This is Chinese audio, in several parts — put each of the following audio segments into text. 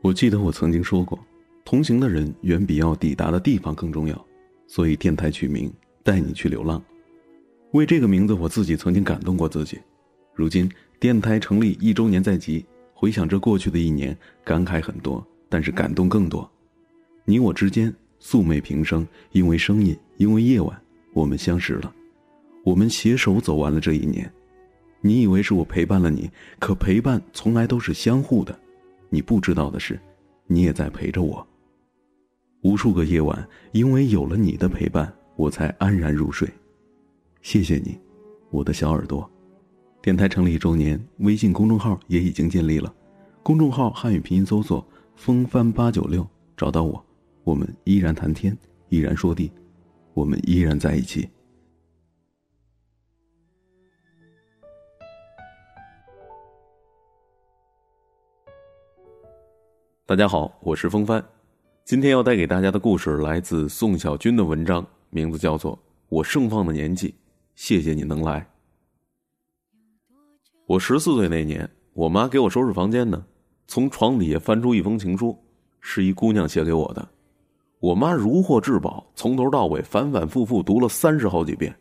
我记得我曾经说过，同行的人远比要抵达的地方更重要，所以电台取名“带你去流浪”。为这个名字，我自己曾经感动过自己。如今电台成立一周年在即，回想着过去的一年，感慨很多，但是感动更多。你我之间素昧平生，因为声音，因为夜晚，我们相识了，我们携手走完了这一年。你以为是我陪伴了你，可陪伴从来都是相互的。你不知道的是，你也在陪着我。无数个夜晚，因为有了你的陪伴，我才安然入睡。谢谢你，我的小耳朵。电台成立一周年，微信公众号也已经建立了。公众号汉语拼音搜索“风帆八九六”，找到我。我们依然谈天，依然说地，我们依然在一起。大家好，我是风帆。今天要带给大家的故事来自宋小军的文章，名字叫做《我盛放的年纪》。谢谢你能来。我十四岁那年，我妈给我收拾房间呢，从床底下翻出一封情书，是一姑娘写给我的。我妈如获至宝，从头到尾反反复复读了三十好几遍，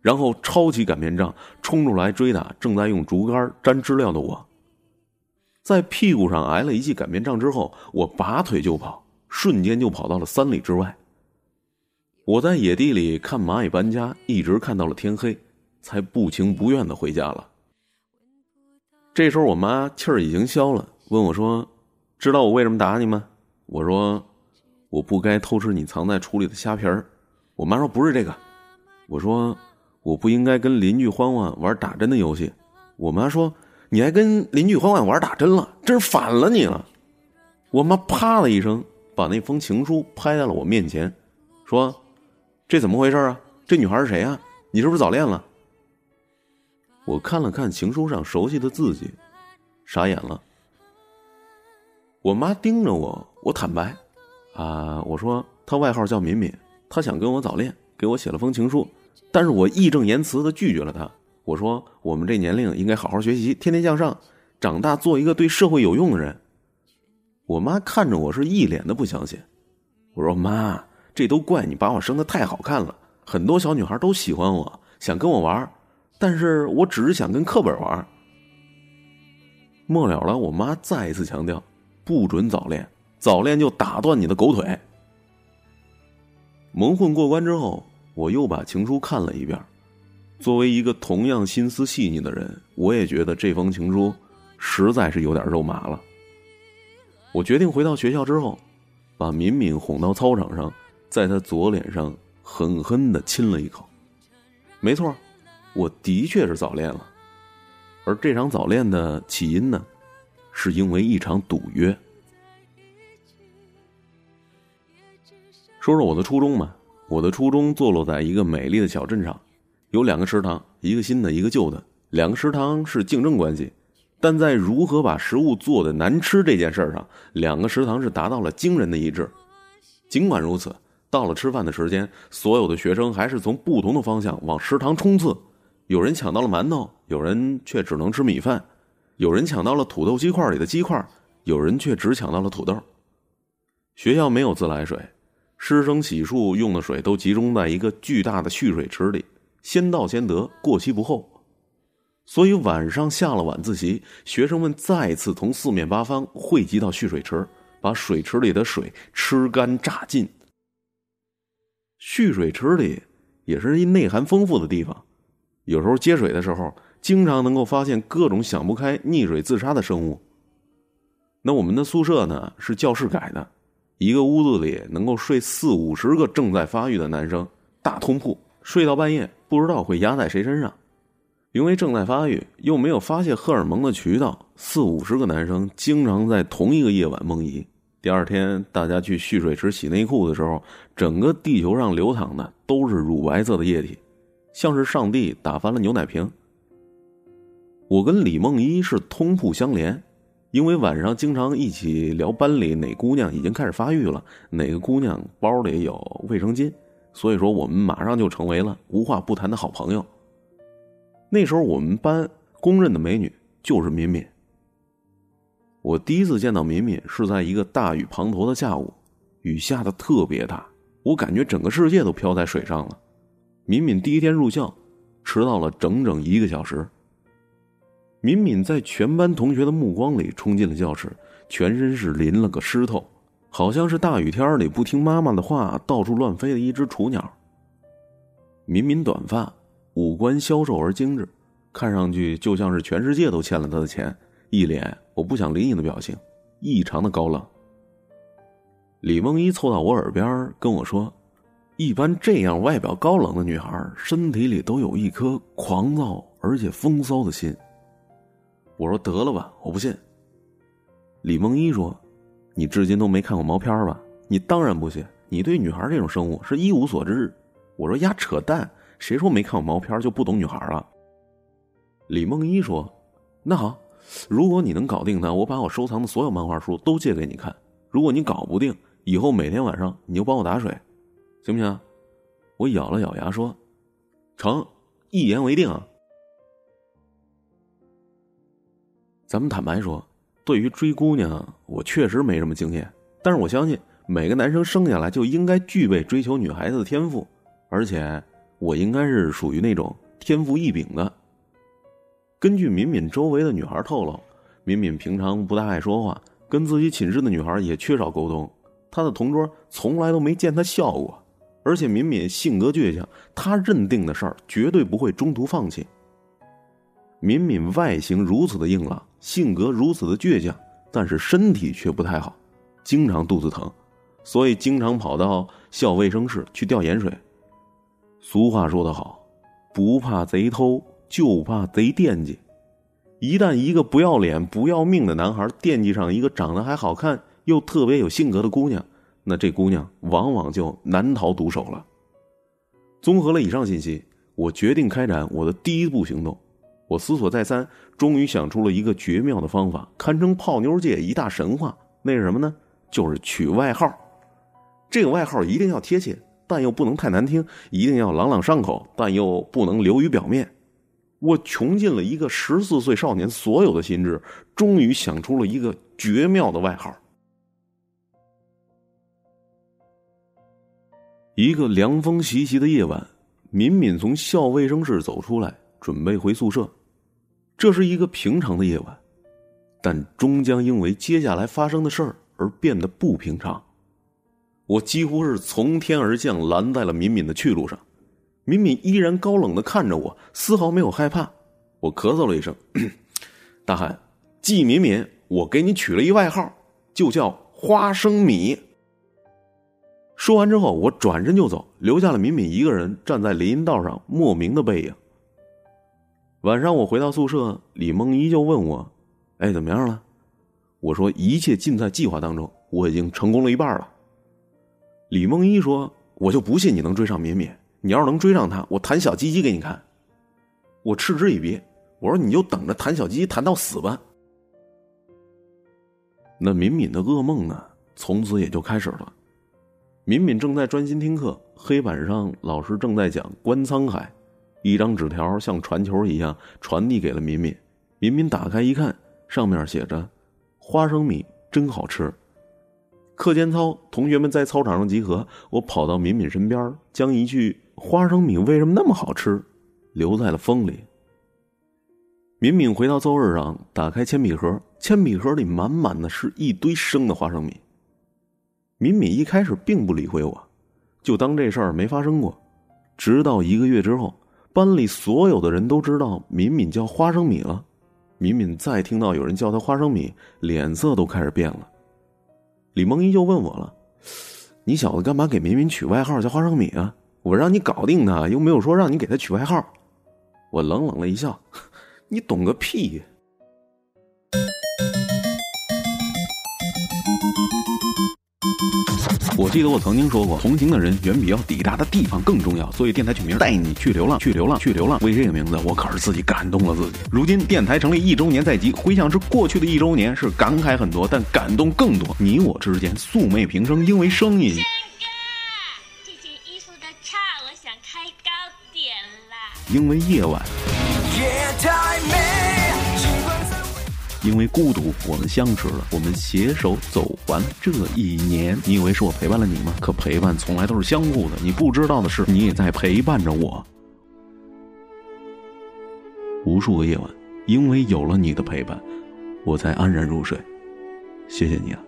然后抄起擀面杖冲出来追打正在用竹竿粘知了的我。在屁股上挨了一记擀面杖之后，我拔腿就跑，瞬间就跑到了三里之外。我在野地里看蚂蚁搬家，一直看到了天黑，才不情不愿的回家了。这时候我妈气儿已经消了，问我说：“知道我为什么打你吗？”我说：“我不该偷吃你藏在橱里的虾皮儿。”我妈说：“不是这个。”我说：“我不应该跟邻居欢欢玩打针的游戏。”我妈说。你还跟邻居欢欢玩打针了，真是反了你了！我妈啪的一声把那封情书拍在了我面前，说：“这怎么回事啊？这女孩是谁啊？你是不是早恋了？”我看了看情书上熟悉的字迹，傻眼了。我妈盯着我，我坦白：“啊，我说她外号叫敏敏，她想跟我早恋，给我写了封情书，但是我义正言辞的拒绝了她。”我说：“我们这年龄应该好好学习，天天向上，长大做一个对社会有用的人。”我妈看着我是一脸的不相信。我说：“妈，这都怪你把我生的太好看了，很多小女孩都喜欢我，想跟我玩，但是我只是想跟课本玩。”末了了，我妈再一次强调：“不准早恋，早恋就打断你的狗腿。”蒙混过关之后，我又把情书看了一遍。作为一个同样心思细腻的人，我也觉得这封情书实在是有点肉麻了。我决定回到学校之后，把敏敏哄到操场上，在她左脸上狠狠的亲了一口。没错，我的确是早恋了，而这场早恋的起因呢，是因为一场赌约。说说我的初中吧，我的初中坐落在一个美丽的小镇上。有两个食堂，一个新的，一个旧的。两个食堂是竞争关系，但在如何把食物做的难吃这件事上，两个食堂是达到了惊人的一致。尽管如此，到了吃饭的时间，所有的学生还是从不同的方向往食堂冲刺。有人抢到了馒头，有人却只能吃米饭；有人抢到了土豆鸡块里的鸡块，有人却只抢到了土豆。学校没有自来水，师生洗漱用的水都集中在一个巨大的蓄水池里。先到先得，过期不候。所以晚上下了晚自习，学生们再次从四面八方汇集到蓄水池，把水池里的水吃干榨尽。蓄水池里也是一内涵丰富的地方，有时候接水的时候，经常能够发现各种想不开溺水自杀的生物。那我们的宿舍呢，是教室改的，一个屋子里能够睡四五十个正在发育的男生，大通铺，睡到半夜。不知道会压在谁身上，因为正在发育又没有发泄荷尔蒙的渠道，四五十个男生经常在同一个夜晚梦遗。第二天大家去蓄水池洗内裤的时候，整个地球上流淌的都是乳白色的液体，像是上帝打翻了牛奶瓶。我跟李梦一是通铺相连，因为晚上经常一起聊班里哪姑娘已经开始发育了，哪个姑娘包里有卫生巾。所以说，我们马上就成为了无话不谈的好朋友。那时候，我们班公认的美女就是敏敏。我第一次见到敏敏是在一个大雨滂沱的下午，雨下的特别大，我感觉整个世界都飘在水上了。敏敏第一天入校，迟到了整整一个小时。敏敏在全班同学的目光里冲进了教室，全身是淋了个湿透，好像是大雨天里不听妈妈的话到处乱飞的一只雏鸟。敏敏短发，五官消瘦而精致，看上去就像是全世界都欠了他的钱。一脸我不想理你的表情，异常的高冷。李梦一凑到我耳边跟我说：“一般这样外表高冷的女孩，身体里都有一颗狂躁而且风骚的心。”我说：“得了吧，我不信。”李梦一说：“你至今都没看过毛片吧？你当然不信，你对女孩这种生物是一无所知。”我说：“呀，扯淡！谁说没看过毛片就不懂女孩了？”李梦一说：“那好。”如果你能搞定他，我把我收藏的所有漫画书都借给你看。如果你搞不定，以后每天晚上你就帮我打水，行不行？我咬了咬牙说：“成，一言为定。”咱们坦白说，对于追姑娘，我确实没什么经验。但是我相信，每个男生生下来就应该具备追求女孩子的天赋，而且我应该是属于那种天赋异禀的。根据敏敏周围的女孩透露，敏敏平常不大爱说话，跟自己寝室的女孩也缺少沟通。她的同桌从来都没见她笑过，而且敏敏性格倔强，她认定的事儿绝对不会中途放弃。敏敏外形如此的硬朗，性格如此的倔强，但是身体却不太好，经常肚子疼，所以经常跑到校卫生室去吊盐水。俗话说得好，不怕贼偷。就怕贼惦记，一旦一个不要脸、不要命的男孩惦记上一个长得还好看又特别有性格的姑娘，那这姑娘往往就难逃毒手了。综合了以上信息，我决定开展我的第一步行动。我思索再三，终于想出了一个绝妙的方法，堪称泡妞界一大神话。那是什么呢？就是取外号。这个外号一定要贴切，但又不能太难听；一定要朗朗上口，但又不能流于表面。我穷尽了一个十四岁少年所有的心智，终于想出了一个绝妙的外号。一个凉风习习的夜晚，敏敏从校卫生室走出来，准备回宿舍。这是一个平常的夜晚，但终将因为接下来发生的事儿而变得不平常。我几乎是从天而降，拦在了敏敏的去路上。敏敏依然高冷的看着我，丝毫没有害怕。我咳嗽了一声：“ 大汉，季敏敏，我给你取了一外号，就叫花生米。”说完之后，我转身就走，留下了敏敏一个人站在林荫道上，莫名的背影。晚上我回到宿舍，李梦依就问我：“哎，怎么样了？”我说：“一切尽在计划当中，我已经成功了一半了。”李梦依说：“我就不信你能追上敏敏。”你要是能追上她，我弹小鸡鸡给你看。我嗤之以鼻，我说你就等着弹小鸡鸡弹到死吧。那敏敏的噩梦呢，从此也就开始了。敏敏正在专心听课，黑板上老师正在讲《观沧海》，一张纸条像传球一样传递给了敏敏。敏敏打开一看，上面写着：“花生米真好吃。”课间操，同学们在操场上集合，我跑到敏敏身边，将一句。花生米为什么那么好吃？留在了风里。敏敏回到座位上，打开铅笔盒，铅笔盒里满满的是一堆生的花生米。敏敏一开始并不理会我，就当这事儿没发生过。直到一个月之后，班里所有的人都知道敏敏叫花生米了。敏敏再听到有人叫她花生米，脸色都开始变了。李梦一就问我了：“你小子干嘛给敏敏取外号叫花生米啊？”我让你搞定她，又没有说让你给她取外号。我冷冷的一笑：“ 你懂个屁！”我记得我曾经说过，同行的人远比要抵达的地方更重要。所以电台取名“带你去流浪，去流浪，去流浪”。为这个名字，我可是自己感动了自己。如今电台成立一周年在即，回想至过去的一周年，是感慨很多，但感动更多。你我之间素昧平生，因为声音。因为夜晚。因为孤独，我们相识了，我们携手走完这一年。你以为是我陪伴了你吗？可陪伴从来都是相互的。你不知道的是，你也在陪伴着我。无数个夜晚，因为有了你的陪伴，我才安然入睡。谢谢你啊，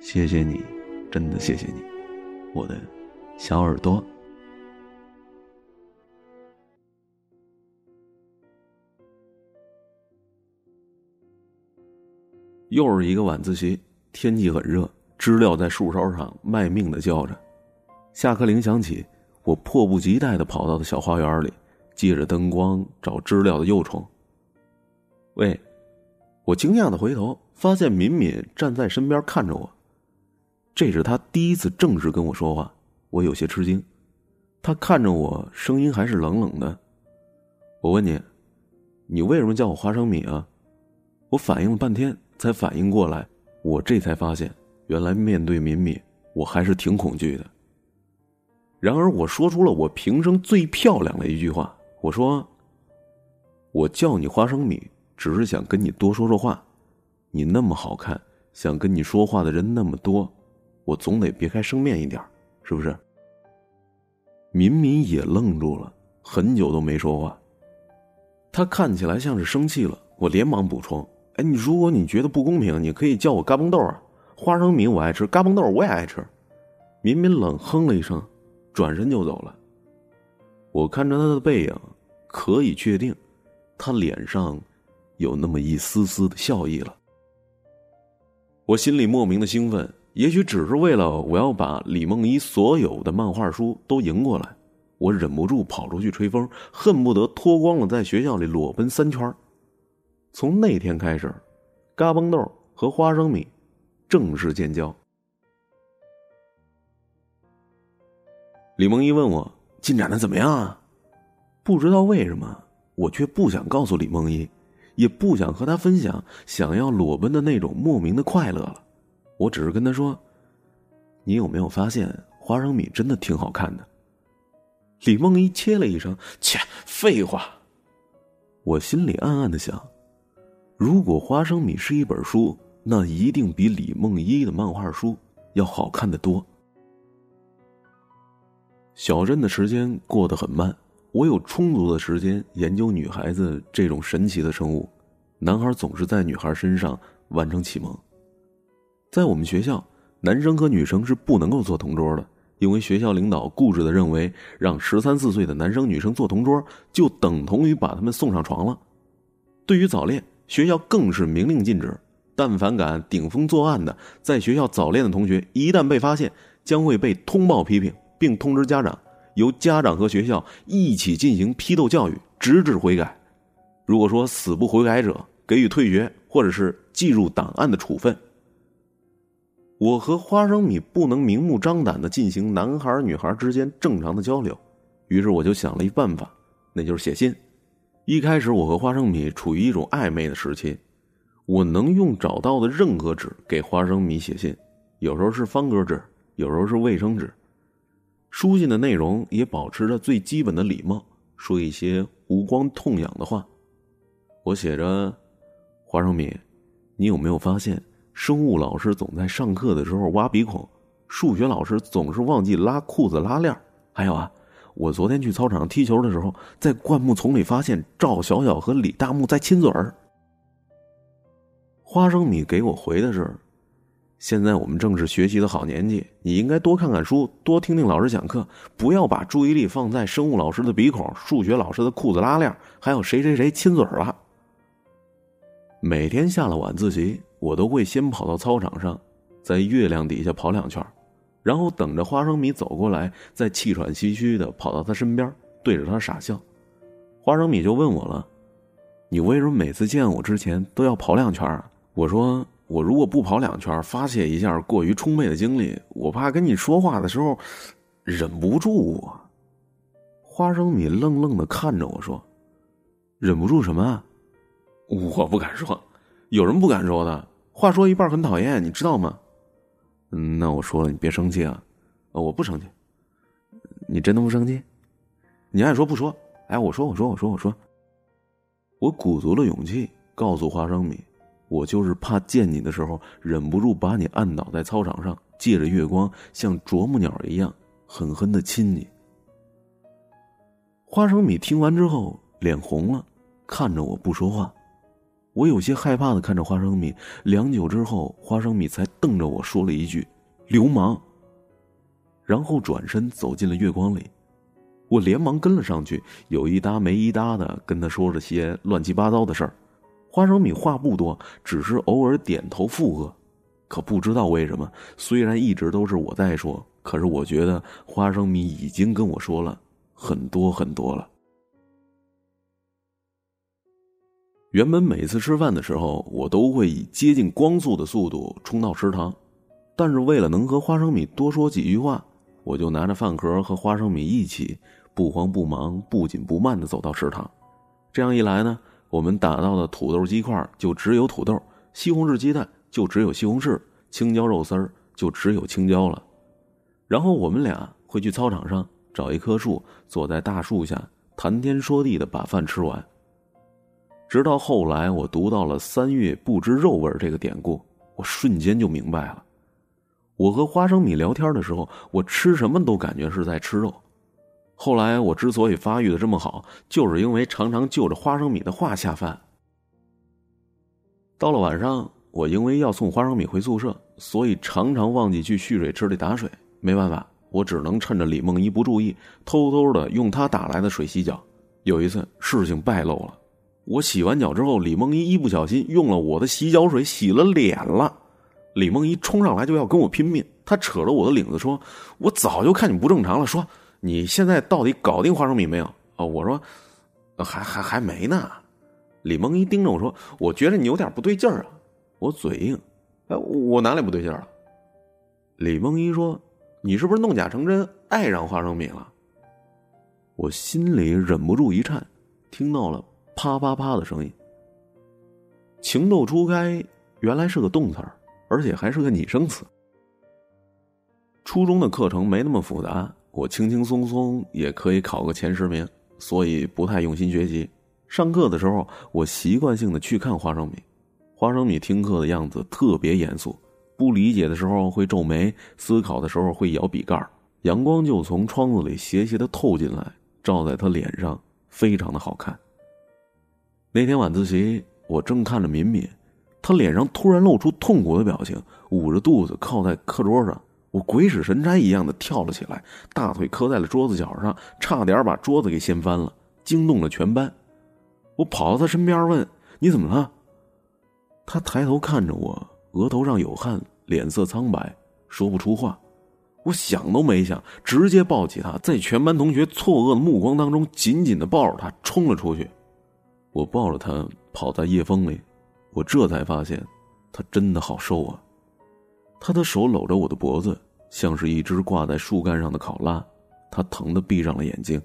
谢谢你，真的谢谢你，我的小耳朵。又是一个晚自习，天气很热，知了在树梢上卖命的叫着。下课铃响起，我迫不及待的跑到了小花园里，借着灯光找知了的幼虫。喂，我惊讶的回头，发现敏敏站在身边看着我。这是他第一次正式跟我说话，我有些吃惊。他看着我，声音还是冷冷的。我问你，你为什么叫我花生米啊？我反应了半天。才反应过来，我这才发现，原来面对敏敏，我还是挺恐惧的。然而，我说出了我平生最漂亮的一句话：“我说，我叫你花生米，只是想跟你多说说话。你那么好看，想跟你说话的人那么多，我总得别开生面一点，是不是？”敏敏也愣住了，很久都没说话。他看起来像是生气了，我连忙补充。哎，你如果你觉得不公平，你可以叫我嘎嘣豆啊，花生米我爱吃，嘎嘣豆我也爱吃。敏敏冷哼了一声，转身就走了。我看着他的背影，可以确定，他脸上有那么一丝丝的笑意了。我心里莫名的兴奋，也许只是为了我要把李梦一所有的漫画书都赢过来，我忍不住跑出去吹风，恨不得脱光了在学校里裸奔三圈从那天开始，嘎嘣豆和花生米正式建交。李梦一问我进展的怎么样啊？不知道为什么，我却不想告诉李梦一，也不想和他分享想要裸奔的那种莫名的快乐了。我只是跟他说：“你有没有发现花生米真的挺好看的？”李梦一切了一声：“切，废话。”我心里暗暗的想。如果花生米是一本书，那一定比李梦一的漫画书要好看的多。小镇的时间过得很慢，我有充足的时间研究女孩子这种神奇的生物。男孩总是在女孩身上完成启蒙。在我们学校，男生和女生是不能够做同桌的，因为学校领导固执的认为，让十三四岁的男生女生做同桌，就等同于把他们送上床了。对于早恋。学校更是明令禁止，但凡敢顶风作案的，在学校早恋的同学，一旦被发现，将会被通报批评，并通知家长，由家长和学校一起进行批斗教育，直至悔改。如果说死不悔改者，给予退学或者是记入档案的处分。我和花生米不能明目张胆的进行男孩女孩之间正常的交流，于是我就想了一办法，那就是写信。一开始，我和花生米处于一种暧昧的时期。我能用找到的任何纸给花生米写信，有时候是方格纸，有时候是卫生纸。书信的内容也保持着最基本的礼貌，说一些无关痛痒的话。我写着：“花生米，你有没有发现，生物老师总在上课的时候挖鼻孔，数学老师总是忘记拉裤子拉链还有啊。”我昨天去操场踢球的时候，在灌木丛里发现赵小小和李大木在亲嘴儿。花生米给我回的是：“现在我们正是学习的好年纪，你应该多看看书，多听听老师讲课，不要把注意力放在生物老师的鼻孔、数学老师的裤子拉链，还有谁谁谁亲嘴了。”每天下了晚自习，我都会先跑到操场上，在月亮底下跑两圈。然后等着花生米走过来，再气喘吁吁的跑到他身边，对着他傻笑。花生米就问我了：“你为什么每次见我之前都要跑两圈啊？”我说：“我如果不跑两圈，发泄一下过于充沛的精力，我怕跟你说话的时候忍不住啊。”花生米愣愣的看着我说：“忍不住什么啊？我不敢说，有什么不敢说的。话说一半很讨厌，你知道吗？”那我说了，你别生气啊！我不生气，你真的不生气？你爱说不说？哎，我说，我说，我说，我说，我鼓足了勇气告诉花生米，我就是怕见你的时候忍不住把你按倒在操场上，借着月光像啄木鸟一样狠狠的亲你。花生米听完之后脸红了，看着我不说话。我有些害怕的看着花生米，良久之后，花生米才瞪着我说了一句：“流氓。”然后转身走进了月光里。我连忙跟了上去，有一搭没一搭的跟他说着些乱七八糟的事儿。花生米话不多，只是偶尔点头附和。可不知道为什么，虽然一直都是我在说，可是我觉得花生米已经跟我说了很多很多了。原本每次吃饭的时候，我都会以接近光速的速度冲到食堂，但是为了能和花生米多说几句话，我就拿着饭盒和花生米一起，不慌不忙、不紧不慢的走到食堂。这样一来呢，我们打到的土豆鸡块就只有土豆，西红柿鸡蛋就只有西红柿，青椒肉丝儿就只有青椒了。然后我们俩会去操场上找一棵树，坐在大树下谈天说地的把饭吃完。直到后来，我读到了“三月不知肉味”这个典故，我瞬间就明白了。我和花生米聊天的时候，我吃什么都感觉是在吃肉。后来我之所以发育的这么好，就是因为常常就着花生米的话下饭。到了晚上，我因为要送花生米回宿舍，所以常常忘记去蓄水池里打水。没办法，我只能趁着李梦一不注意，偷偷的用他打来的水洗脚。有一次，事情败露了。我洗完脚之后，李梦一一不小心用了我的洗脚水洗了脸了。李梦一冲上来就要跟我拼命，他扯着我的领子说：“我早就看你不正常了，说你现在到底搞定花生米没有？”啊，我说：“还还还没呢。”李梦一盯着我说：“我觉得你有点不对劲儿啊。”我嘴硬：“哎，我哪里不对劲了？”李梦一说：“你是不是弄假成真，爱上花生米了？”我心里忍不住一颤，听到了。啪啪啪的声音。情窦初开，原来是个动词儿，而且还是个拟声词。初中的课程没那么复杂，我轻轻松松也可以考个前十名，所以不太用心学习。上课的时候，我习惯性的去看花生米。花生米听课的样子特别严肃，不理解的时候会皱眉，思考的时候会咬笔盖。阳光就从窗子里斜斜的透进来，照在他脸上，非常的好看。那天晚自习，我正看着敏敏，她脸上突然露出痛苦的表情，捂着肚子靠在课桌上。我鬼使神差一样的跳了起来，大腿磕在了桌子角上，差点把桌子给掀翻了，惊动了全班。我跑到她身边问：“你怎么了？”她抬头看着我，额头上有汗，脸色苍白，说不出话。我想都没想，直接抱起她，在全班同学错愕的目光当中，紧紧的抱着她冲了出去。我抱着他跑在夜风里，我这才发现，他真的好瘦啊。他的手搂着我的脖子，像是一只挂在树干上的考拉。他疼得闭上了眼睛。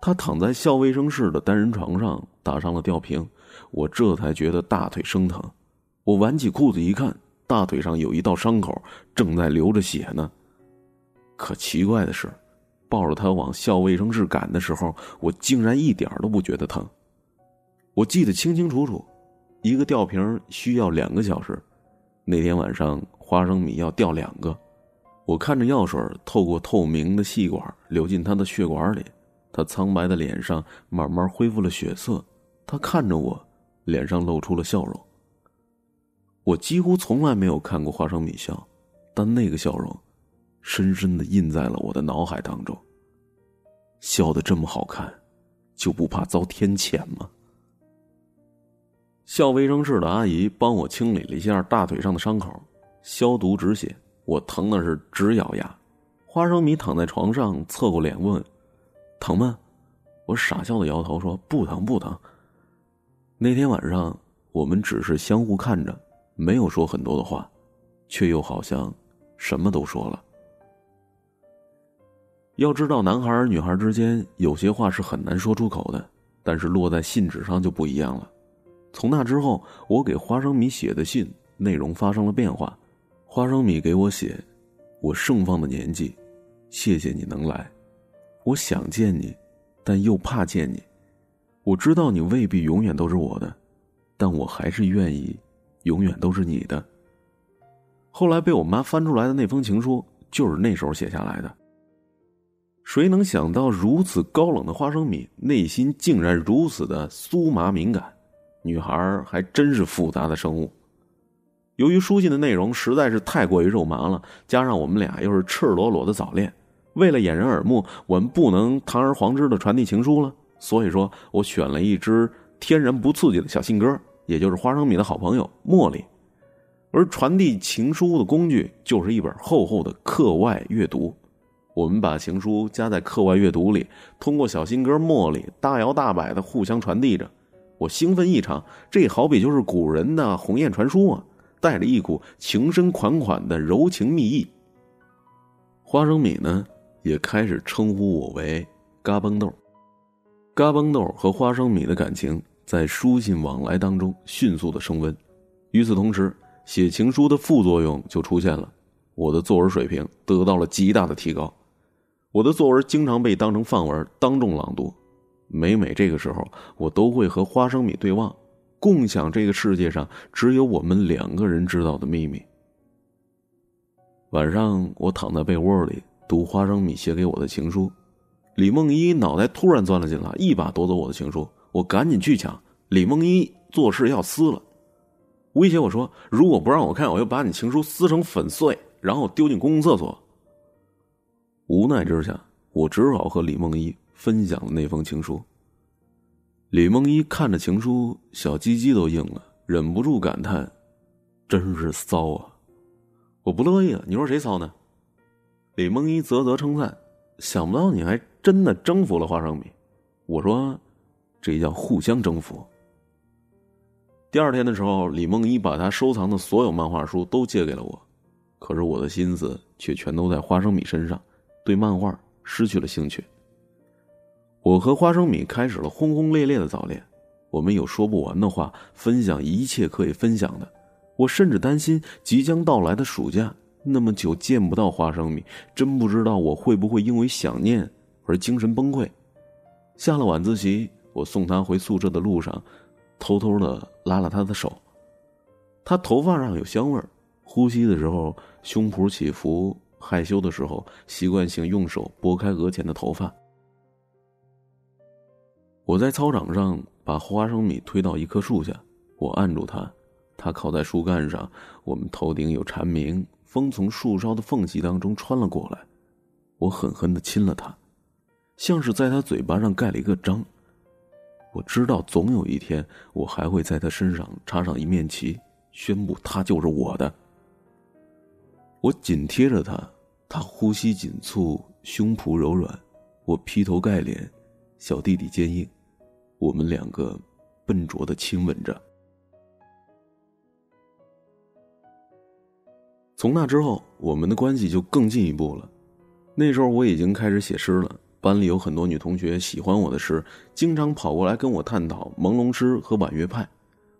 他躺在校卫生室的单人床上，打上了吊瓶。我这才觉得大腿生疼。我挽起裤子一看，大腿上有一道伤口，正在流着血呢。可奇怪的是，抱着他往校卫生室赶的时候，我竟然一点都不觉得疼。我记得清清楚楚，一个吊瓶需要两个小时。那天晚上花生米要吊两个，我看着药水透过透明的细管流进他的血管里，他苍白的脸上慢慢恢复了血色。他看着我，脸上露出了笑容。我几乎从来没有看过花生米笑，但那个笑容，深深的印在了我的脑海当中。笑得这么好看，就不怕遭天谴吗？校卫生室的阿姨帮我清理了一下大腿上的伤口，消毒止血。我疼的是直咬牙。花生米躺在床上，侧过脸问：“疼吗？”我傻笑的摇头说：“不疼，不疼。”那天晚上，我们只是相互看着，没有说很多的话，却又好像什么都说了。要知道，男孩女孩之间有些话是很难说出口的，但是落在信纸上就不一样了。从那之后，我给花生米写的信内容发生了变化。花生米给我写：“我盛放的年纪，谢谢你能来。我想见你，但又怕见你。我知道你未必永远都是我的，但我还是愿意，永远都是你的。后来被我妈翻出来的那封情书，就是那时候写下来的。谁能想到，如此高冷的花生米，内心竟然如此的酥麻敏感？女孩还真是复杂的生物。由于书信的内容实在是太过于肉麻了，加上我们俩又是赤裸裸的早恋，为了掩人耳目，我们不能堂而皇之的传递情书了。所以说我选了一支天然不刺激的小信鸽，也就是花生米的好朋友茉莉。而传递情书的工具就是一本厚厚的课外阅读。我们把情书夹在课外阅读里，通过小心歌茉莉大摇大摆的互相传递着。我兴奋异常，这好比就是古人的鸿雁传书啊，带着一股情深款款的柔情蜜意。花生米呢，也开始称呼我为嘎嘣豆。嘎嘣豆和花生米的感情在书信往来当中迅速的升温。与此同时，写情书的副作用就出现了，我的作文水平得到了极大的提高。我的作文经常被当成范文当众朗读，每每这个时候，我都会和花生米对望，共享这个世界上只有我们两个人知道的秘密。晚上，我躺在被窝里读花生米写给我的情书，李梦一脑袋突然钻了进来，一把夺走我的情书，我赶紧去抢，李梦一做事要撕了，威胁我说：“如果不让我看，我就把你情书撕成粉碎，然后丢进公共厕所。”无奈之下，我只好和李梦一分享了那封情书。李梦一看着情书，小鸡鸡都硬了，忍不住感叹：“真是骚啊！”我不乐意了，你说谁骚呢？李梦一啧啧称赞：“想不到你还真的征服了花生米。”我说：“这叫互相征服。”第二天的时候，李梦一把他收藏的所有漫画书都借给了我，可是我的心思却全都在花生米身上。对漫画失去了兴趣。我和花生米开始了轰轰烈烈的早恋，我们有说不完的话，分享一切可以分享的。我甚至担心即将到来的暑假，那么久见不到花生米，真不知道我会不会因为想念而精神崩溃。下了晚自习，我送他回宿舍的路上，偷偷的拉了他的手。他头发上有香味儿，呼吸的时候胸脯起伏。害羞的时候，习惯性用手拨开额前的头发。我在操场上把花生米推到一棵树下，我按住他，他靠在树干上。我们头顶有蝉鸣，风从树梢的缝隙当中穿了过来。我狠狠的亲了他，像是在他嘴巴上盖了一个章。我知道总有一天，我还会在他身上插上一面旗，宣布他就是我的。我紧贴着他，他呼吸紧促，胸脯柔软，我劈头盖脸，小弟弟坚硬，我们两个笨拙的亲吻着。从那之后，我们的关系就更进一步了。那时候我已经开始写诗了，班里有很多女同学喜欢我的诗，经常跑过来跟我探讨朦胧诗和婉约派，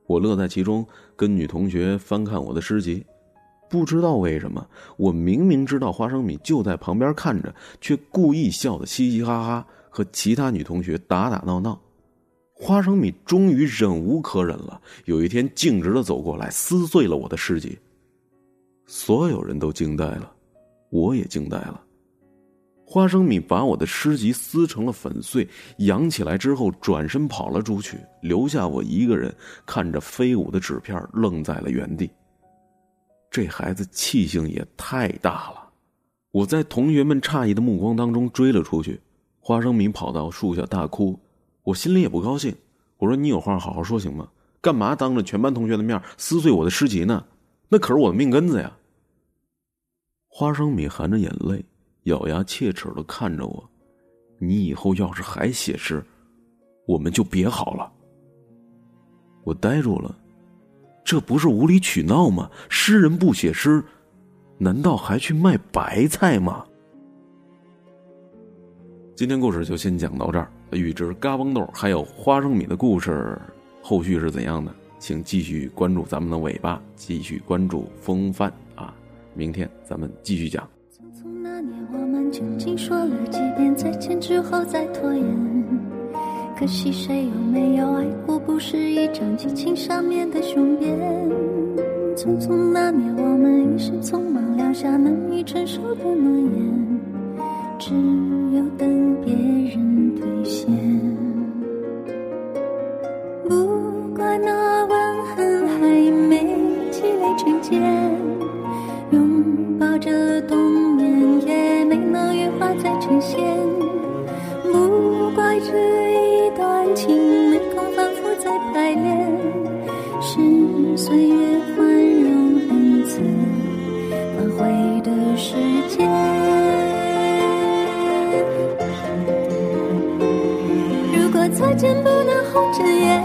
我乐在其中，跟女同学翻看我的诗集。不知道为什么，我明明知道花生米就在旁边看着，却故意笑得嘻嘻哈哈，和其他女同学打打闹闹。花生米终于忍无可忍了，有一天径直的走过来，撕碎了我的诗集。所有人都惊呆了，我也惊呆了。花生米把我的诗集撕成了粉碎，扬起来之后转身跑了出去，留下我一个人看着飞舞的纸片，愣在了原地。这孩子气性也太大了！我在同学们诧异的目光当中追了出去。花生米跑到树下大哭，我心里也不高兴。我说：“你有话好好说行吗？干嘛当着全班同学的面撕碎我的诗集呢？那可是我的命根子呀！”花生米含着眼泪，咬牙切齿的看着我：“你以后要是还写诗，我们就别好了。”我呆住了。这不是无理取闹吗？诗人不写诗，难道还去卖白菜吗？今天故事就先讲到这儿。预知嘎嘣豆还有花生米的故事后续是怎样的，请继续关注咱们的尾巴，继续关注风帆啊！明天咱们继续讲。匆匆那年，我们究竟说了几遍再见之后再拖延？可惜谁有没有爱过？不是一张激情上面的雄辩。匆匆那年，我们一时匆忙撂下难以承受的诺言，只间，拥抱着冬眠也没能羽化再成仙。不怪这一段情没空反复再排练，是岁月宽容恩赐反悔的时间。如果再见不能红着眼，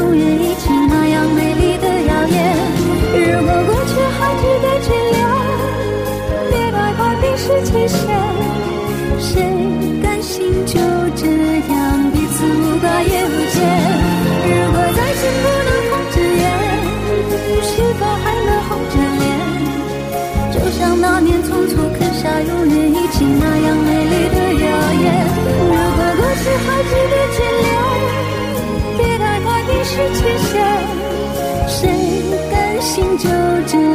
永远一起那样美丽的谣言。如果过去还值得眷恋，别太快冰释前嫌。就这